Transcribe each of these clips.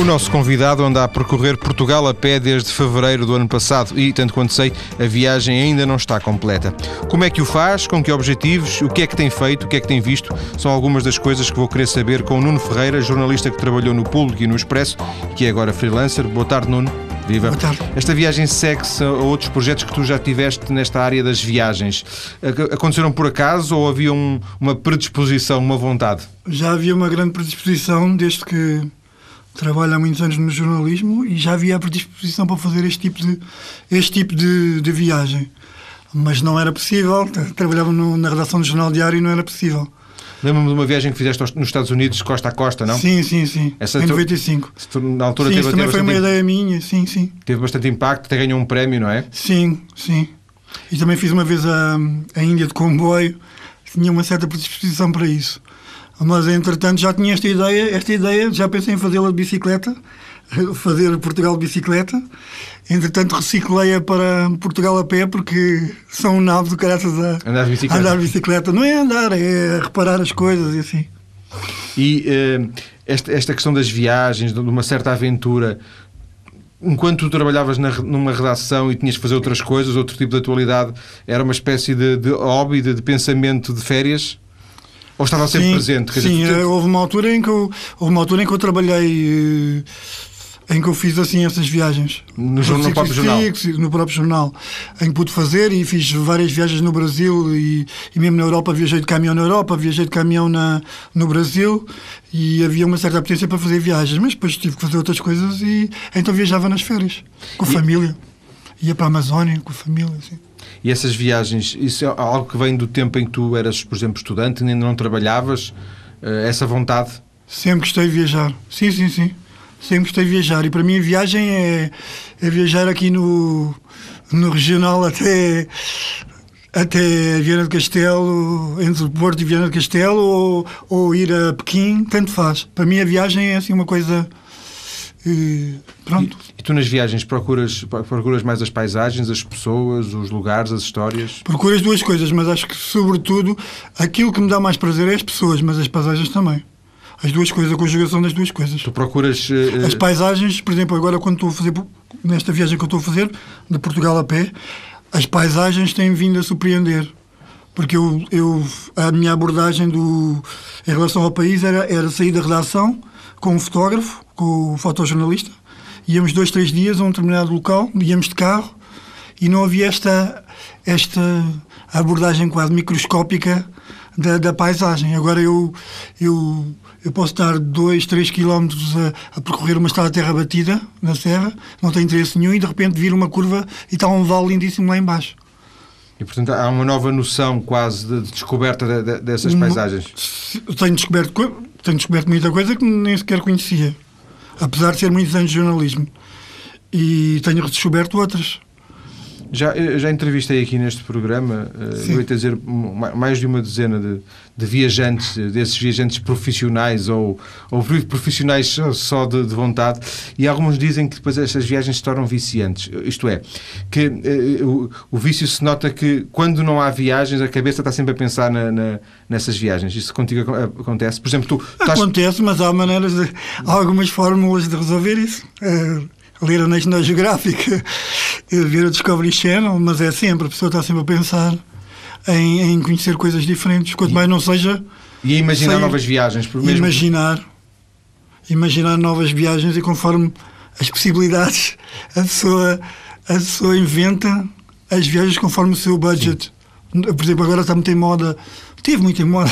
O nosso convidado anda a percorrer Portugal a pé desde fevereiro do ano passado e, tanto quanto sei, a viagem ainda não está completa. Como é que o faz? Com que objetivos? O que é que tem feito? O que é que tem visto? São algumas das coisas que vou querer saber com o Nuno Ferreira, jornalista que trabalhou no Público e no Expresso, que é agora freelancer. Boa tarde, Nuno. Viva. Boa tarde. Esta viagem segue-se a outros projetos que tu já tiveste nesta área das viagens. Aconteceram por acaso ou havia um, uma predisposição, uma vontade? Já havia uma grande predisposição desde que trabalho há muitos anos no jornalismo e já havia a predisposição para fazer este tipo de, este tipo de, de viagem. Mas não era possível. Trabalhava no, na redação do Jornal Diário e não era possível. Lembro-me de uma viagem que fizeste nos Estados Unidos, costa a costa, não? Sim, sim, sim. Essa em 95. Tu, na altura sim, teve, isso também foi uma ideia minha, sim, sim. Teve bastante impacto, até ganhou um prémio, não é? Sim, sim. E também fiz uma vez a, a Índia de comboio, tinha uma certa predisposição para isso. Mas, entretanto, já tinha esta ideia, esta ideia, já pensei em fazê-la de bicicleta, fazer Portugal de bicicleta. Entretanto, reciclei-a para Portugal a pé, porque são um nabo do caraças a andar de bicicleta. andar de bicicleta. Não é andar, é reparar as coisas e assim. E uh, esta, esta questão das viagens, de uma certa aventura, enquanto tu trabalhavas na, numa redação e tinhas que fazer outras coisas, outro tipo de atualidade, era uma espécie de, de hobby, de, de pensamento de férias? Ou estava sempre sim, presente? Sim, dizer, houve uma altura em que eu, houve uma altura em que eu trabalhei eh, em que eu fiz assim essas viagens no, jornal, no próprio jornal no próprio jornal em que pude fazer e fiz várias viagens no Brasil e, e mesmo na Europa viajei de caminhão na Europa viajei de caminhão na, no Brasil e havia uma certa potência para fazer viagens mas depois tive que fazer outras coisas e então viajava nas férias com a e... família ia para a Amazónia com a família assim. E essas viagens, isso é algo que vem do tempo em que tu eras, por exemplo, estudante, ainda não trabalhavas? Eh, essa vontade? Sempre gostei de viajar. Sim, sim, sim. Sempre gostei de viajar. E para mim a viagem é, é viajar aqui no, no regional até, até Viana do Castelo, entre Porto e Viana do Castelo, ou, ou ir a Pequim, tanto faz. Para mim a viagem é assim uma coisa e, pronto. E, e, tu nas viagens procuras, procuras mais as paisagens, as pessoas, os lugares, as histórias? Procuro as duas coisas, mas acho que, sobretudo, aquilo que me dá mais prazer é as pessoas, mas as paisagens também. As duas coisas, a conjugação das duas coisas. Tu procuras. Uh... As paisagens, por exemplo, agora quando estou a fazer, nesta viagem que eu estou a fazer, de Portugal a pé, as paisagens têm vindo a surpreender. Porque eu, eu, a minha abordagem do, em relação ao país era, era sair da redação com um fotógrafo, com o fotojornalista, íamos dois, três dias a um determinado local, íamos de carro e não havia esta, esta abordagem quase microscópica da, da paisagem. Agora eu, eu, eu posso estar dois, três quilómetros a, a, percorrer uma estrada de terra batida na serra, não tem interesse nenhum, e de repente vir uma curva e está um vale lindíssimo lá embaixo. E, portanto, há uma nova noção quase de descoberta de, de, dessas paisagens. Tenho descoberto, tenho descoberto muita coisa que nem sequer conhecia, apesar de ser muitos anos de jornalismo. E tenho redescoberto outras. Já, já entrevistei aqui neste programa, uh, vou dizer, mais de uma dezena de, de, viajantes, desses viajantes profissionais ou, ou profissionais só, de, de, vontade, e alguns dizem que depois estas viagens se tornam viciantes. Isto é, que o, o, vício se nota que quando não há viagens, a cabeça está sempre a pensar na, na, nessas viagens. Isso contigo acontece? Por exemplo, tu. Acontece, estás... mas há maneiras, de, há algumas fórmulas de resolver isso. Ler a National Geographic ver o Discovery Channel, mas é sempre, a pessoa está sempre a pensar em, em conhecer coisas diferentes, quanto mais não seja. E a imaginar sair, novas viagens, por mesmo. Imaginar, imaginar novas viagens e conforme as possibilidades, a pessoa, a pessoa inventa as viagens conforme o seu budget. Sim. Por exemplo, agora está muito em moda Teve muito em moda.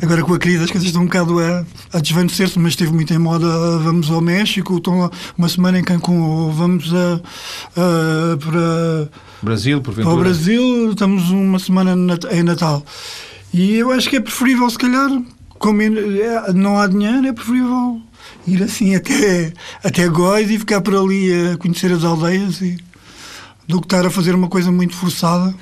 Agora com a crise as coisas estão um bocado a, a desvanecer-se, mas esteve muito em moda. Vamos ao México, estão uma semana em Cancún, ou vamos a, a, para. Brasil, porventura. Para o Brasil, estamos uma semana em Natal. E eu acho que é preferível, se calhar, como é, não há dinheiro, é preferível ir assim até, até Góis e ficar por ali a conhecer as aldeias e, do que estar a fazer uma coisa muito forçada.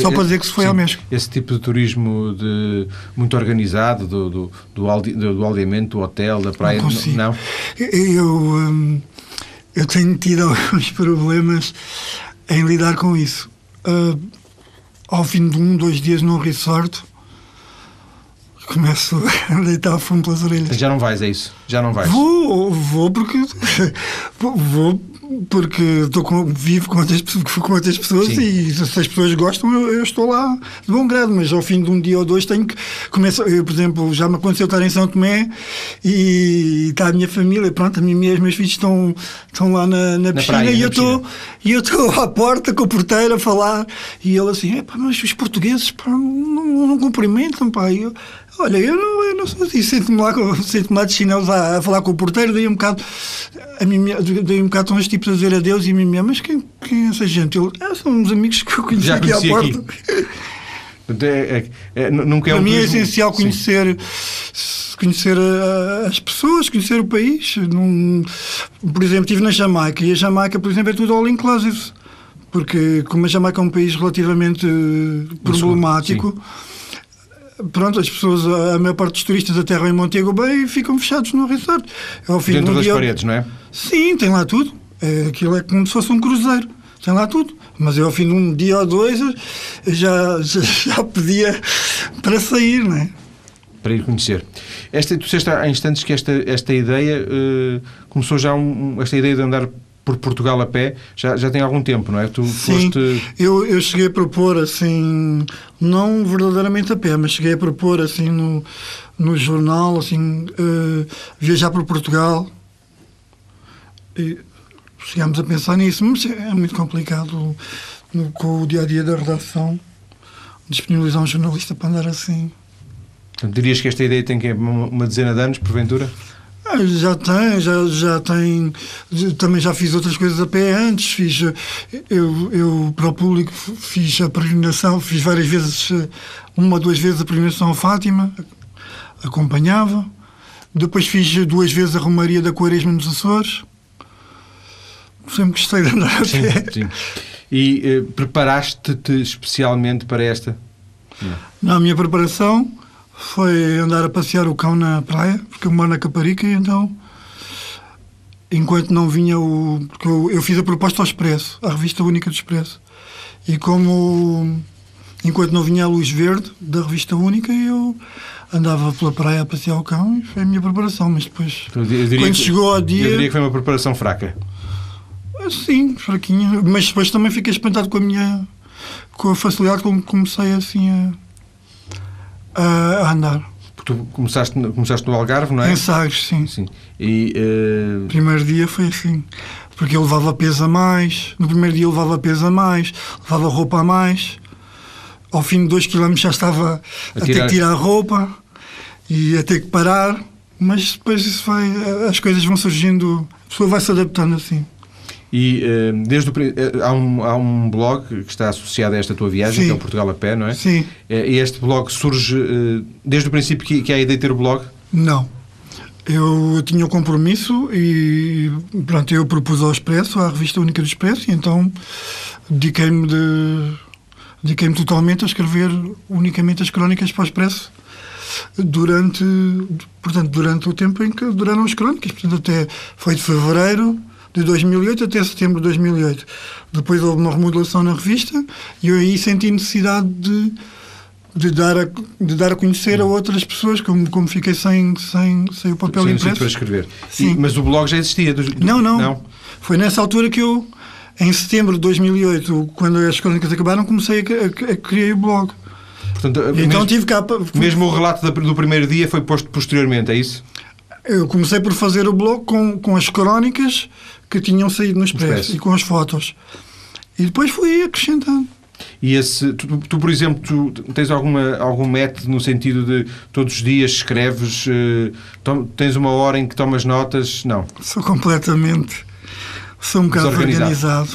Só para dizer que se foi Sim, ao México. Esse tipo de turismo de, muito organizado, do, do, do, alde, do aldeamento, do hotel, da praia, não? não? Eu, hum, eu tenho tido alguns problemas em lidar com isso. Uh, ao fim de um, dois dias num resort, começo a deitar fumo pelas orelhas. Já não vais, é isso? Já não vais? Vou, vou porque vou porque estou com, vivo com outras, com outras pessoas Sim. e se as pessoas gostam, eu, eu, estou lá de bom grado, mas ao fim de um dia ou dois tenho que começar. Eu, por exemplo, já me aconteceu estar em São Tomé e está a minha família, pronto, a mim os meus filhos estão, estão lá na, na piscina praia, e, eu estou, e eu estou à porta com o porteiro a falar e ele assim, mas os portugueses pá, não, não cumprimentam, pá. E eu, Olha, eu não, eu não sou assim, sinto-me lá, sinto lá de chinelos a, a, falar com o porteiro, dei um bocado, a mim, dei um bocado uns tipos a dizer adeus e a mim mesmo, mas quem, quem é essa gente? Eu, ah, são uns amigos que eu conheci Já aqui à porta. Aqui. É, é, é, nunca é Para um mim é essencial conhecer, conhecer a, as pessoas, conhecer o país. Num, por exemplo, estive na Jamaica e a Jamaica, por exemplo, é tudo all inclusive. Porque, como a Jamaica é um país relativamente problemático. Sim pronto, as pessoas, a maior parte dos turistas aterram em Montego Bay e ficam fechados no resort. Ao fim Dentro das dia... paredes, não é? Sim, tem lá tudo. É, aquilo é como se fosse um cruzeiro. Tem lá tudo. Mas eu, ao fim de um dia ou dois, já, já, já pedia para sair, não é? Para ir conhecer. Esta, tu disseste há instantes que esta, esta ideia uh, começou já um, esta ideia de andar por Portugal a pé já, já tem algum tempo, não é? Tu Sim, foste... eu, eu cheguei a propor assim, não verdadeiramente a pé, mas cheguei a propor assim no, no jornal, assim, uh, viajar por Portugal. E chegámos a pensar nisso, mas é muito complicado no, com o dia a dia da redação disponibilizar um jornalista para andar assim. Então, dirias que esta ideia tem que uma dezena de anos, porventura? Ah, já tem, já, já tem. Também já fiz outras coisas a pé antes. Fiz, eu, eu para o público fiz a peregrinação, fiz várias vezes, uma ou duas vezes a peregrinação a Fátima, acompanhava. Depois fiz duas vezes a Romaria da Quaresma nos Açores. Sempre gostei de andar a pé. Sim, sim. E eh, preparaste-te especialmente para esta? Não. Na minha preparação foi andar a passear o cão na praia, porque eu moro na Caparica, e então, enquanto não vinha o. Porque eu, eu fiz a proposta ao Expresso, à revista única do Expresso. E como. Enquanto não vinha a luz verde da revista única, eu andava pela praia a passear o cão e foi a minha preparação. Mas depois, então, quando chegou ao dia. Eu diria que foi uma preparação fraca. Sim, fraquinha. Mas depois também fiquei espantado com a minha. com a facilidade com que comecei assim a a andar. Porque tu começaste, começaste no Algarve, não é? Em Sagres, sim. sim. E, uh... Primeiro dia foi assim. Porque eu levava peso a mais. No primeiro dia eu levava peso a mais, levava roupa a mais. Ao fim de dois quilómetros já estava a, a ter que tirar a roupa e a ter que parar. Mas depois isso vai, as coisas vão surgindo, a pessoa vai se adaptando assim. E uh, desde o, uh, há, um, há um blog que está associado a esta tua viagem, Sim. que é o Portugal a Pé, não é? Sim. Uh, e este blog surge desde o princípio que, que há a ideia de ter o blog? Não. Eu, tinha o um compromisso e pronto, eu propus ao Expresso, à revista única do Expresso, e então dediquei-me de, dediquei-me totalmente a escrever unicamente as crónicas para o Expresso durante, portanto, durante o tempo em que duraram as crónicas, portanto, até foi de fevereiro de 2008 até setembro de 2008. Depois houve uma remodelação na revista e eu aí senti necessidade de, de, dar, a, de dar a conhecer a outras pessoas, como, como fiquei sem, sem, sem o papel sem impresso. para escrever. Sim. E, mas o blog já existia? Do, do, não, não, não. Foi nessa altura que eu, em setembro de 2008, quando as crónicas acabaram, comecei a, a, a criar o blog. Portanto, então mesmo, tive cá... Mesmo o relato do primeiro dia foi posto posteriormente, é isso? Eu comecei por fazer o blog com, com as crónicas que tinham saído no Expresso, Expresso. e com as fotos. E depois fui acrescentando. E esse, tu, tu, por exemplo, tu tens alguma, algum método no sentido de todos os dias escreves, uh, tom, tens uma hora em que tomas notas? Não. Sou completamente. Sou um bocado organizado.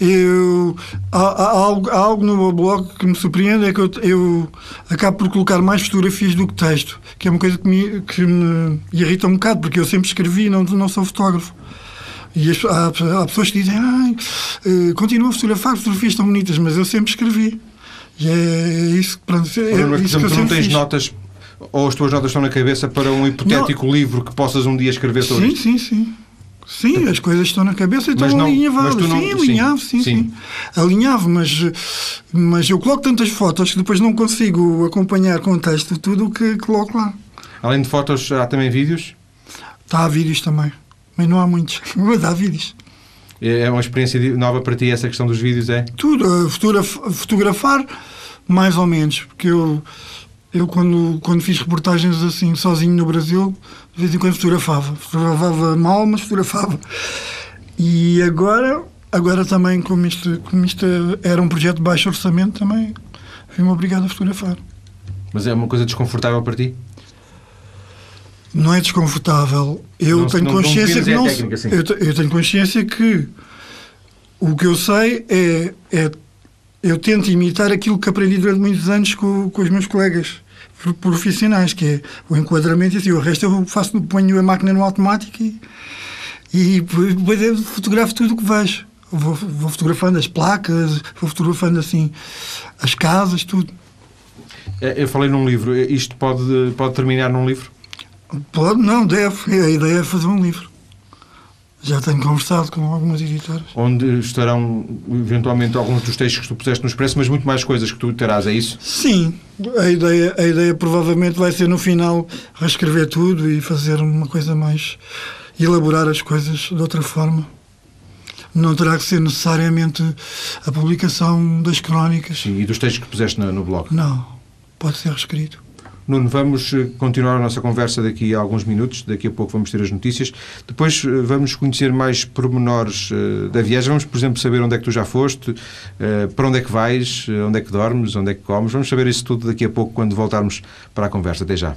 Eu, há, há, algo, há, algo, no meu blog que me surpreende, é que eu, eu, acabo por colocar mais fotografias do que texto, que é uma coisa que me, que me irrita um bocado, porque eu sempre escrevi e não, não sou fotógrafo. E as, há, há, pessoas que dizem, ah, continua a fotografar, fotografias tão bonitas, mas eu sempre escrevi. E é, é isso, pronto, é, isso que eu tu não tens fiz. notas, ou as tuas notas estão na cabeça para um hipotético não. livro que possas um dia escrever sobre Sim, sim, sim. Sim, as coisas estão na cabeça e estão alinhavadas. Não, sim, alinhavo, sim, sim, sim. Alinhavo, mas, mas eu coloco tantas fotos que depois não consigo acompanhar com o texto tudo o que coloco lá. Além de fotos, há também vídeos? Está, há vídeos também. Mas não há muitos, mas há vídeos. É, é uma experiência nova para ti essa questão dos vídeos, é? Tudo. Fotografar, mais ou menos. Porque eu, eu quando, quando fiz reportagens assim, sozinho no Brasil, de vez em quando fotografava. Fotografava mal, mas fotografava. E agora, agora também, como isto, como isto era um projeto de baixo orçamento, também fui-me obrigado a fotografar. Mas é uma coisa desconfortável para ti? Não é desconfortável. Eu não, tenho não, consciência não que não. Técnica, assim. eu, eu, tenho consciência que o que eu sei é, é eu tento imitar aquilo que aprendi durante muitos anos com, com os meus colegas profissionais, que é o enquadramento e assim, o resto eu faço, ponho a máquina no automático e, e depois eu fotografo tudo o que vejo. Vou, vou, fotografando as placas, vou fotografando assim as casas, tudo. É, eu falei num livro, isto pode, pode terminar num livro? Pode, não, deve. A ideia é fazer um livro. Já tenho conversado com algumas editoras. Onde estarão, eventualmente, alguns dos textos que tu puseste no Expresso, mas muito mais coisas que tu terás, é isso? Sim. A ideia, a ideia provavelmente vai ser, no final, reescrever tudo e fazer uma coisa mais... elaborar as coisas de outra forma. Não terá que ser necessariamente a publicação das crónicas. Sim, e dos textos que puseste no, no blog? Não. Pode ser reescrito. Nuno, vamos eh, continuar a nossa conversa daqui a alguns minutos, daqui a pouco vamos ter as notícias. Depois eh, vamos conhecer mais pormenores uh, da viagem. Vamos, por exemplo, saber onde é que tu já foste, para onde é que vais, onde é que dormes, onde é que comes. Vamos saber isso tudo daqui a pouco quando voltarmos para a conversa. Até já.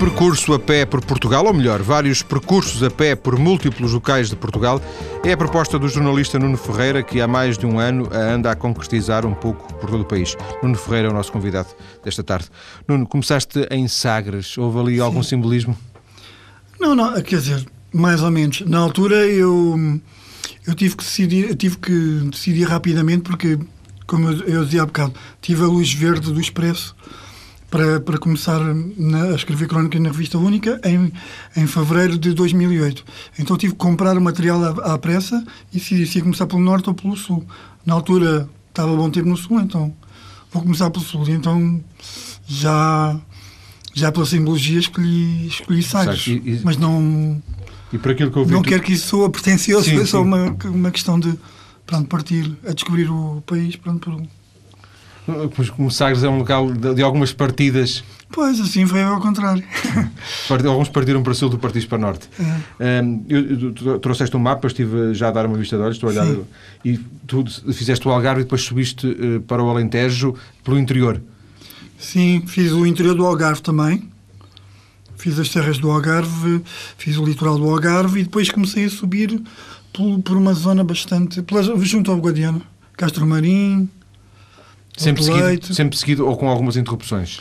Percurso a pé por Portugal, ou melhor, vários percursos a pé por múltiplos locais de Portugal, é a proposta do jornalista Nuno Ferreira, que há mais de um ano anda a concretizar um pouco por todo o país. Nuno Ferreira é o nosso convidado desta tarde. Nuno, começaste em Sagres, houve ali Sim. algum simbolismo? Não, não, quer dizer, mais ou menos. Na altura eu, eu tive que decidir, tive que decidir rapidamente porque, como eu, eu dizia há bocado, tive a luz verde do Expresso para, para começar na, a escrever crónicas na revista única em, em fevereiro de 2008. Então tive que comprar o material à, à pressa e decidi se ia começar pelo norte ou pelo sul. Na altura estava bom tempo no sul, então vou começar pelo sul. Então já, já pela simbologia escolhi, escolhi Sagres. Mas não. E por aquilo que eu vi, não tu... quero que isso soa pretencioso, sim, é só uma, uma questão de pronto, partir a descobrir o país pronto, por como Sagres é um local de, algumas partidas. Pois, assim foi ao contrário. Alguns partiram para sul, tu partiste para norte. É. Um, eu, tu trouxeste um mapa, estive já a dar uma vista de olhos, estou a olhar, Sim. e tu fizeste o Algarve e depois subiste uh, para o Alentejo pelo interior. Sim, fiz o interior do Algarve também. Fiz as terras do Algarve, fiz o litoral do Algarve e depois comecei a subir por, por uma zona bastante. junto ao Guadiana. Castro Marim, Sempre seguido, sempre seguido ou com algumas interrupções?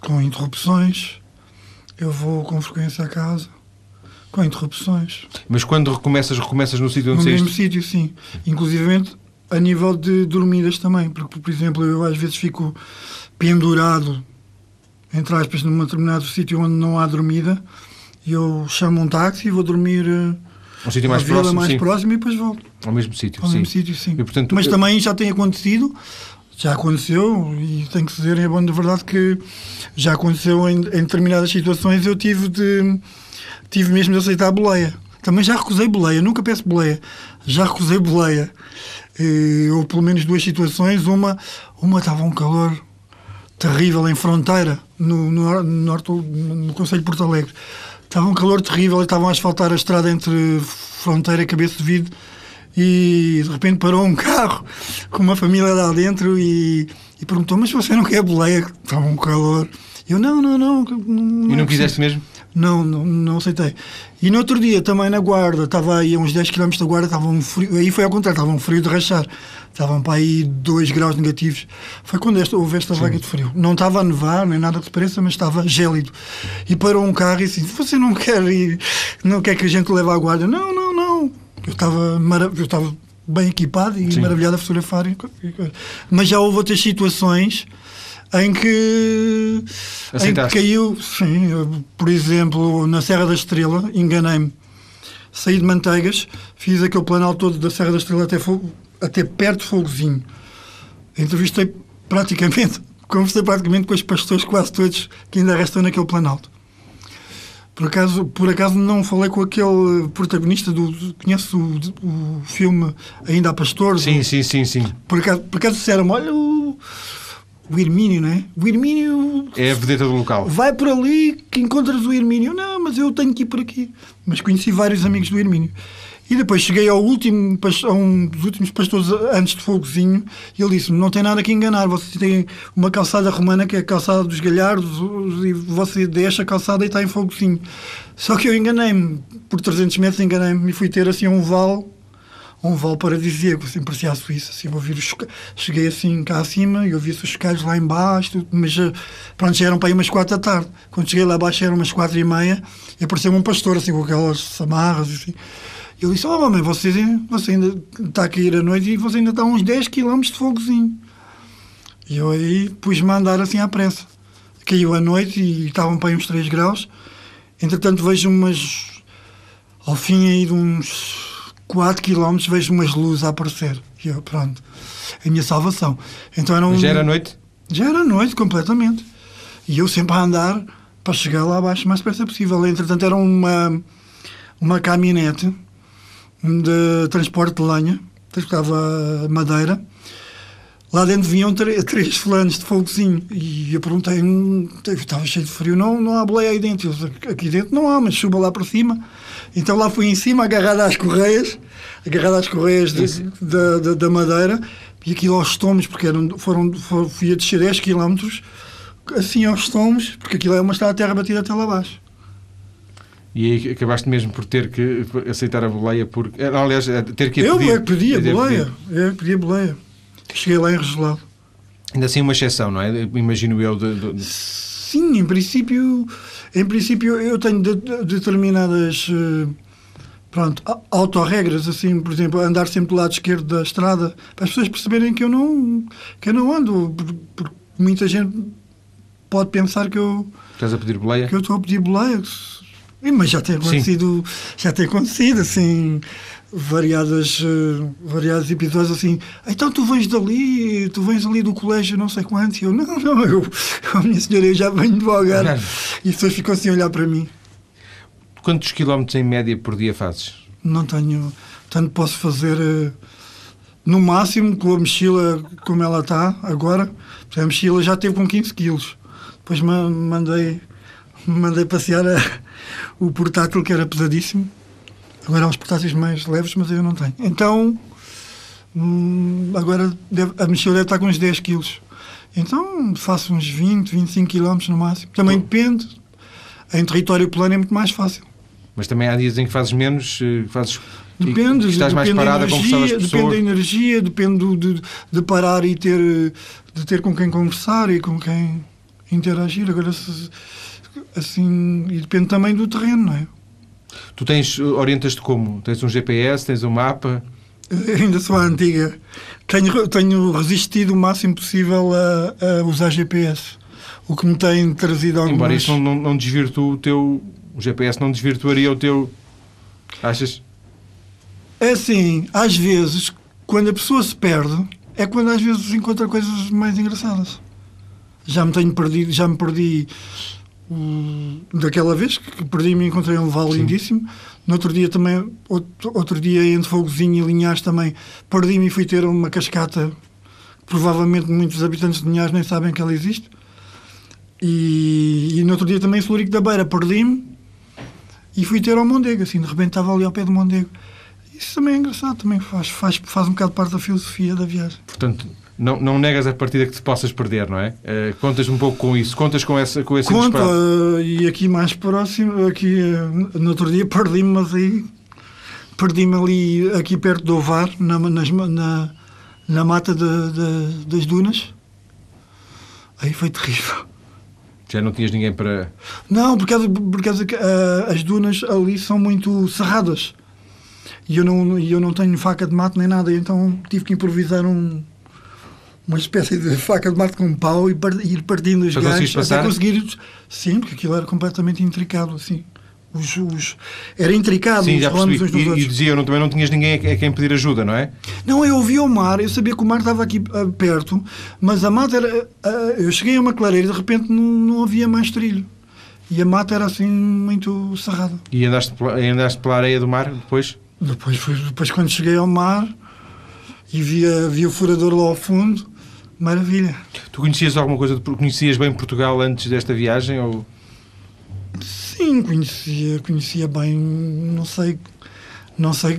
Com interrupções. Eu vou com frequência a casa. Com interrupções. Mas quando recomeças, recomeças no sítio onde No mesmo sítio, sim. Inclusive a nível de dormidas também. Porque, por exemplo, eu às vezes fico pendurado, entre aspas, num determinado sítio onde não há dormida e eu chamo um táxi e vou dormir eh, um sítio mais próximo, mais sim. próximo e depois volto. Ao mesmo sítio, Ao sim. mesmo sítio, sim. E, portanto, Mas eu... também já tem acontecido, já aconteceu, e tem que dizer, é bom de verdade que já aconteceu em, em determinadas situações, eu tive de tive mesmo de aceitar a boleia. Também já recusei boleia, nunca peço boleia, já recusei boleia. E, ou pelo menos duas situações, uma, uma estava um calor terrível em fronteira, no, no, no, norte, no Conselho de Porto Alegre. Estava um calor terrível e estavam a asfaltar a estrada entre Fronteira e Cabeça de Vidro e de repente parou um carro com uma família lá dentro e, e perguntou: Mas você não quer boleia? Estava um calor. Eu: Não, não, não. não e não quiseste mesmo? Não, não, não aceitei. E no outro dia, também na Guarda, estava aí a uns 10 km da Guarda, estava um frio, aí foi ao contrário, estava um frio de rachar. Estavam para aí 2 graus negativos. Foi quando esta, houve esta vaga de frio. Não estava a nevar, nem nada que se pareça, mas estava gélido. E parou um carro e disse: Você não quer ir, não quer que a gente leve à Guarda? Não, não, não. Eu estava, eu estava bem equipado e Sim. maravilhado a fotografar. Mas já houve outras situações em que, em que caiu, sim, eu, por exemplo, na Serra da Estrela, enganei-me. Saí de Manteigas, fiz aquele planalto todo da Serra da Estrela até, Fogo- até perto de Fogozinho. Entrevistei praticamente, conversei praticamente com os pastores quase todos que ainda restam naquele planalto. Por acaso, por acaso não falei com aquele protagonista do. Conhece o, o filme Ainda há Pastores? Sim, sim, sim, sim. Por acaso, por acaso disseram olha o, o Hermínio, não é? O Hermínio É a vedeta do local. vai por ali que encontras o Hermínio. Não, mas eu tenho que ir por aqui. Mas conheci vários amigos do Hermínio. E depois cheguei ao último, a um dos últimos pastores antes de Fogozinho e ele disse-me, não tem nada que enganar, você tem uma calçada romana que é a calçada dos galhardos e você deixa a calçada e está em Fogozinho. Só que eu enganei-me, por 300 metros enganei-me e fui ter assim um vale um vale paradisíaco, assim, parecia a Suíça, assim, ouvir os cheguei assim cá acima e ouvi-se os chocalhos lá embaixo, mas eh, pronto, já eram para aí umas quatro da tarde. Quando cheguei lá abaixo eram umas quatro e meia e apareceu-me um pastor, assim, com aquelas samarras, assim. E ele disse, oh mamãe, você, você ainda está a cair à noite e você ainda está a uns 10 km de fogozinho. E eu aí pus-me a andar assim à pressa. Caiu a noite e estavam para aí uns 3 graus. Entretanto vejo umas ao fim aí de uns 4 km vejo umas luzes a aparecer. E eu, pronto, a minha salvação. Então era um, já era noite? já era noite, completamente. E eu sempre a andar para chegar lá abaixo o mais depressa possível. Entretanto, era uma, uma caminhonete de transporte de lenha, transportava madeira. Lá dentro vinham três fulanos de fogozinho. E eu perguntei, "Hum, estava cheio de frio, não, não há boleia aí dentro. Aqui dentro não há, mas suba lá para cima. Então lá fui em cima, agarrada às correias, agarrada às correias de- da, da, da madeira, e aquilo aos tomos, porque eram, foram, foram, fui a descer 10 km, assim aos tomos, porque aquilo é uma estrada de terra batida até lá abaixo. E aí acabaste mesmo por ter que aceitar a boleia, porque. Aliás, é ter que a eu pedir. é que pedi a ter boleia, eu é pedi a boleia. Cheguei lá em Regelado. Ainda assim, uma exceção, não é? Imagino eu. De, de- Sim, em princípio, em princípio eu tenho de- de- determinadas eh, pronto, autorregras, assim, por exemplo, andar sempre do lado esquerdo da estrada, para as pessoas perceberem que eu não, que eu não ando, por- porque muita gente pode pensar que eu, Estás a pedir boleia? que eu estou a pedir boleia. Mas já tem acontecido, já tem acontecido, assim, variadas, eh, variados episódios assim, então tu vens dali, tu vens ali do colégio não sei quanto, e eu, não, não, eu, oh, minha senhora, eu já venho devagar. Claro. E as pessoas ficam assim a olhar para mim. Quantos quilómetros em média por dia fazes? Não tenho, tanto posso fazer eh, no máximo com a mochila como ela está agora, a mochila já teve com 15 quilos. Depois ma- mandei, mandei passear a- o portátil que era pesadíssimo. Agora há uns portáteis mais leves, mas eu não tenho. Então, hum, agora deve- a mochila deve estar com uns 10 quilos. Então faço uns 20, 25 quilómetros no máximo. Também depende. Em território plano é muito mais fácil. Mas também há dias em que fazes menos, eh, fazes. Depende, estás mais depende da parado a conversar com as energia, depende da energia, depende de, de parar e ter, de ter com quem conversar e com quem interagir. Agora, assim, e depende também do terreno, não é? Tu tens, eh, orientas-te como? Tens um GPS, tens um mapa? Eu ainda sou a antiga. Tenho, tenho resistido o máximo possível a, a usar GPS. O que me tem trazido algumas... Embora isso não, não, desvirtue o teu. O GPS não desvirtuaria o teu. Achas? É assim, às vezes, quando a pessoa se perde, é quando às vezes encontra coisas mais engraçadas. Já me tenho perdido, já me perdi daquela vez que perdi-me e encontrei um vale Sim. lindíssimo. No outro dia também, outro, outro dia entre Fogozinho e Linhares também, perdi-me e fui ter uma cascata que provavelmente muitos habitantes de Linhares nem sabem que ela existe. E, e no outro dia também em Florico da Beira perdi-me e fui ter ao Mondego, assim, de repente estava ali ao pé do Mondego. Isso também é engraçado, também faz, faz, faz um bocado parte da filosofia da viagem. Portanto, não, não negas a partida que te possas perder, não é? Eh, contas um pouco com isso, contas com, essa, com esse Conta, eh, e aqui mais próximo, aqui eh, no outro dia perdi-me, mas aí perdi-me ali, aqui perto do Ovar, na, nas- na, na mata de- de- das dunas. Aí foi terrível. Já não tinhas ninguém para. Não, por causa, por causa que ah, as dunas ali são muito cerradas. E eu não, e eu não tenho faca de mato nem nada, então tive que improvisar um, uma espécie de faca de mate com um pau e ir partindo os galhos até conseguir. Sim, porque aquilo era completamente intricado, assim. Os, os- era intricado, Sim, já percebi. uns E, e outros. dizia, não, também não tinhas ninguém a, a quem pedir ajuda, não é? Não, eu ouvi o mar, eu sabia que o mar estava aqui ah, perto, mas a mata era. ah, eu cheguei a uma clareira e de repente não, não havia mais trilho. E a mata era assim muito cerrada. E andaste, pela- andaste pela areia do mar depois? Depois, depois quando cheguei ao mar e via, via o furador lá ao fundo, maravilha. Tu conhecias alguma coisa, de, conhecias bem Portugal antes desta viagem? Ou... Sim, conhecia, conhecia bem, não sei, não sei,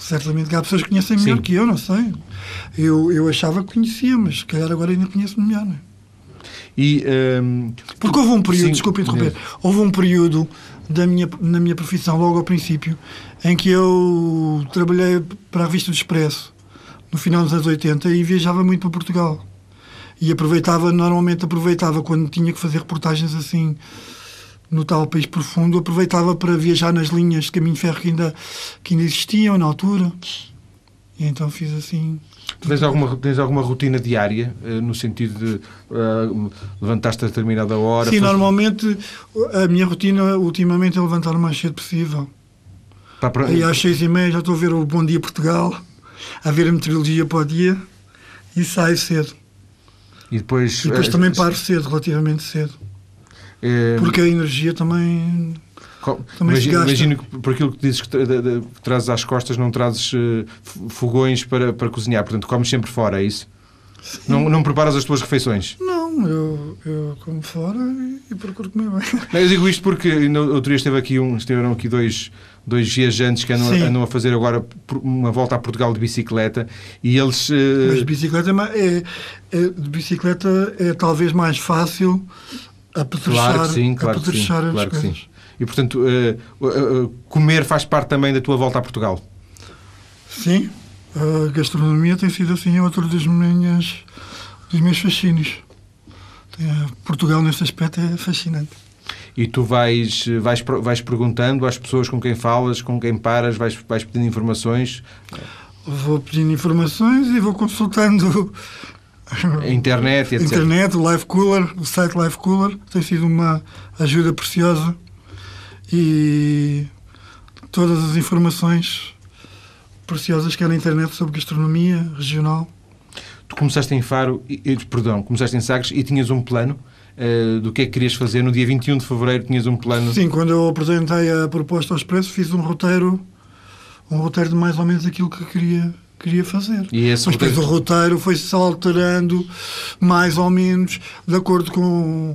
certamente que há pessoas que conhecem melhor Sim. que eu, não sei. Eu, eu achava que conhecia, mas se calhar agora ainda conheço melhor, não é? E, hum, Porque houve um período, Sim, desculpe interromper, houve um período da minha, na minha profissão, logo ao princípio, em que eu trabalhei para a revista do Expresso, no final dos anos 80, e viajava muito para Portugal. E aproveitava, normalmente aproveitava, quando tinha que fazer reportagens assim, no tal país profundo, aproveitava para viajar nas linhas de caminho de ferro que ainda, que ainda existiam na altura. E então fiz assim. tu tens alguma, tens alguma rotina diária, eh, no sentido de uh, levantaste a determinada hora? Sim, faz- normalmente a minha rotina ultimamente é levantar o mais cedo possível. Pá, para- Aí às seis e meia já estou a ver o Bom Dia Portugal, a ver a meteorologia para o dia e saio cedo. E depois, E depois eh, também paro cedo, relativamente cedo. eh, Porque a energia também. imagino, imagino que por aquilo que dizes que, tra- que trazes às costas, não trazes f- fogões para, para cozinhar, portanto comes sempre fora, é isso? Não, não preparas as tuas refeições? Não, eu, eu como fora e, e procuro comer bem. Não, eu digo isto porque no outro dia esteve aqui um, estiveram aqui dois, dois viajantes que andam, Sim. andam a fazer agora uma volta a Portugal de bicicleta e eles. eh, Mas de bicicleta é, é, é- de bicicleta é talvez mais fácil apetrechar, Claro sim, claro sim. apetrechar as Claro que sim. E portanto, eh, eh, comer faz parte também da tua volta a Portugal. Sim, a gastronomia tem sido assim outro dos, minhas, dos meus fascínios. Eh, Portugal, nesse aspecto, é fascinante. E tu vais, vais, vais perguntando às pessoas com quem falas, com quem paras, vais, vais pedindo informações, Vou pedindo informações e vou consultando a internet, etc. internet, o Live Cooler, o site Live Cooler. Tem sido uma ajuda preciosa e todas as informações preciosas que há na internet sobre gastronomia regional. Tu começaste em Faro, e- perdão, começaste em Sagres e tinhas um plano eh, do que é que querias fazer. No dia 21 de fevereiro tinhas um plano. Sim, quando eu apresentei a proposta ao Expresso, fiz um roteiro, um roteiro de mais ou menos aquilo que queria, queria fazer. E esse Mas depois roteiro- o roteiro foi-se alterando mais ou menos de acordo com,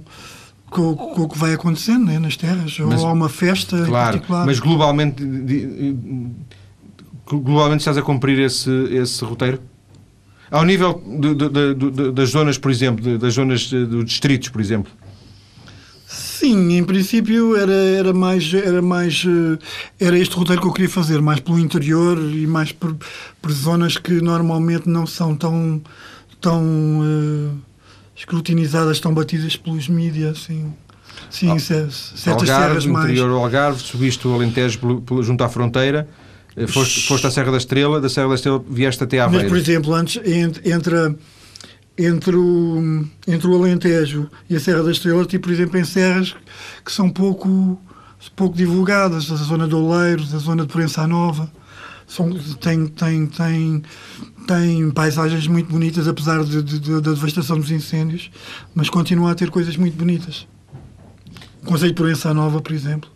com, com o que vai acontecendo né, nas terras. Mas- Ou há uma festa Claro, particular. mas globalmente, globalmente estás a cumprir esse, esse roteiro? Ao nível de- de- de- das zonas, por exemplo, das zonas dos distritos, por exemplo. Sim, em princípio era, era mais era mais eh, era este roteiro que eu queria fazer, mais pelo interior e mais por, por zonas que normalmente não são tão tão eh, escrutinizadas, tão batidas pelos mídias, assim. Sim, ce- certas serras Algarve, mais. interior Algarve, subiste o Alentejo junto à fronteira, foste, foste à Serra da Estrela, da Serra da Estrela vieste até Mas, por Aveiro. exemplo, antes, ent- entre, entre, o, entre o Alentejo e a Serra da Estrela, tipo, por exemplo, em serras que são pouco, pouco divulgadas, a zona de Oleiros, a zona de Prensa Nova, são, tem, tem, tem, tem paisagens muito bonitas, apesar de, de- de- da devastação dos incêndios, mas continua a ter coisas muito bonitas. O Conselho de Proença Nova, por exemplo,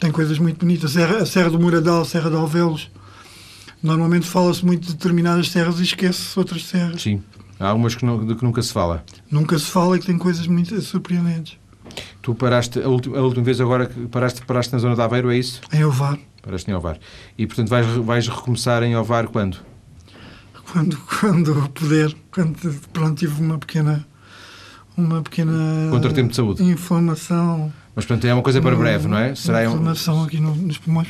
tem coisas muito bonitas. A Serra, a Serra do Muradal, a Serra de Alvelos, Normalmente fala-se muito de determinadas serras e esquece-se outras serras. Sim. Há umas que, não- de que nunca se fala. Nunca se fala e que tem coisas muito surpreendentes. Tu paraste, a última, a última vez agora que paraste, paraste na zona de Aveiro, é isso? Em Ovar, Paraste em Ovar. E portanto vais, vais recomeçar em Ovar quando? quando, quando puder, quando pronto, tive uma pequena uma pequena Contratempo de saúde. inflamação. Mas portanto é uma coisa para uma- breve, não é? uma Será, um- inflamação aqui no- nos pulmões.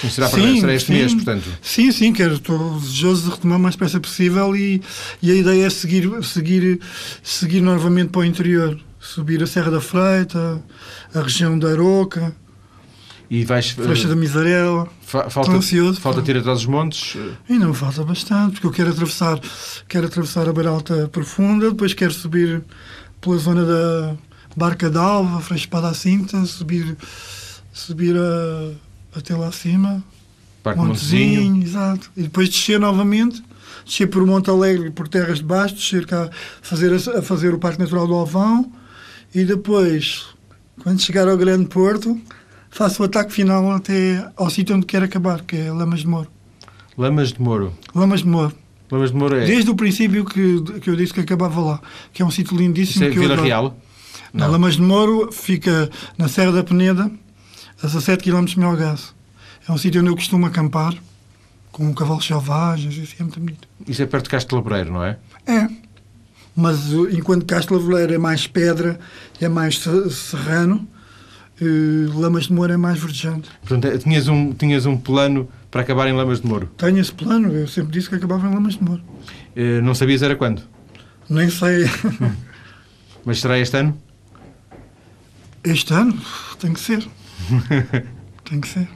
sim, será, para Sim, será este sim. mês, portanto. Sim, sim, quero, estou desejoso de retomar o mais depressa possível e, e a ideia é seguir, seguir, seguir novamente para o interior. Subir a Serra da Freita, a região da Aroca. E vais. Flecha da Misarela. Fa falta, Estou ansioso. falta pá. ter atrás dos montes. E não falta bastante, porque eu quero atravessar, quero atravessar a Beira Alta Profunda, depois quero subir pela zona da Barca d'Alva, Freixo Espada à Cinta, subir, subir a, até lá acima, Parque Montezinho. Montezinho, exato. E depois descer novamente, descer por Monte Alegre, por Terras de Baixo, descer cá, fazer, a, fazer o Parque Natural do Alvão, e depois, quando chegar ao Grande Porto, faço o ataque final até ao sítio onde quero acabar, que é Lamas de Moro. Lamas de Moro. Lamas de Moro. Lamas de Moro é. Desde o princípio que, que eu disse que acabava lá, que é um sítio Isso lindíssimo. é que eu Vila. Real? Não, Lamas de Moro fica na Serra da Peneda, a 17 km de Melgaço. É um sítio onde eu costumo acampar, com cavalos selvagens, isso é muito bonito. Isso é perto de Castro Laboreiro, não é? É, mas uh, enquanto Castro Laveleiro é mais pedra, é mais se- serrano, uh, Lamas de Moro é mais verdejante. Portanto, é- tinhas um, tinhas um plano para acabar em Lamas de Moro. Tenho esse plano, eu sempre disse que acabava em Lamas de Moro. Eh, não sabias era quando? Nem sei, Mas será este ano? Este ano tem que ser. Tem que ser.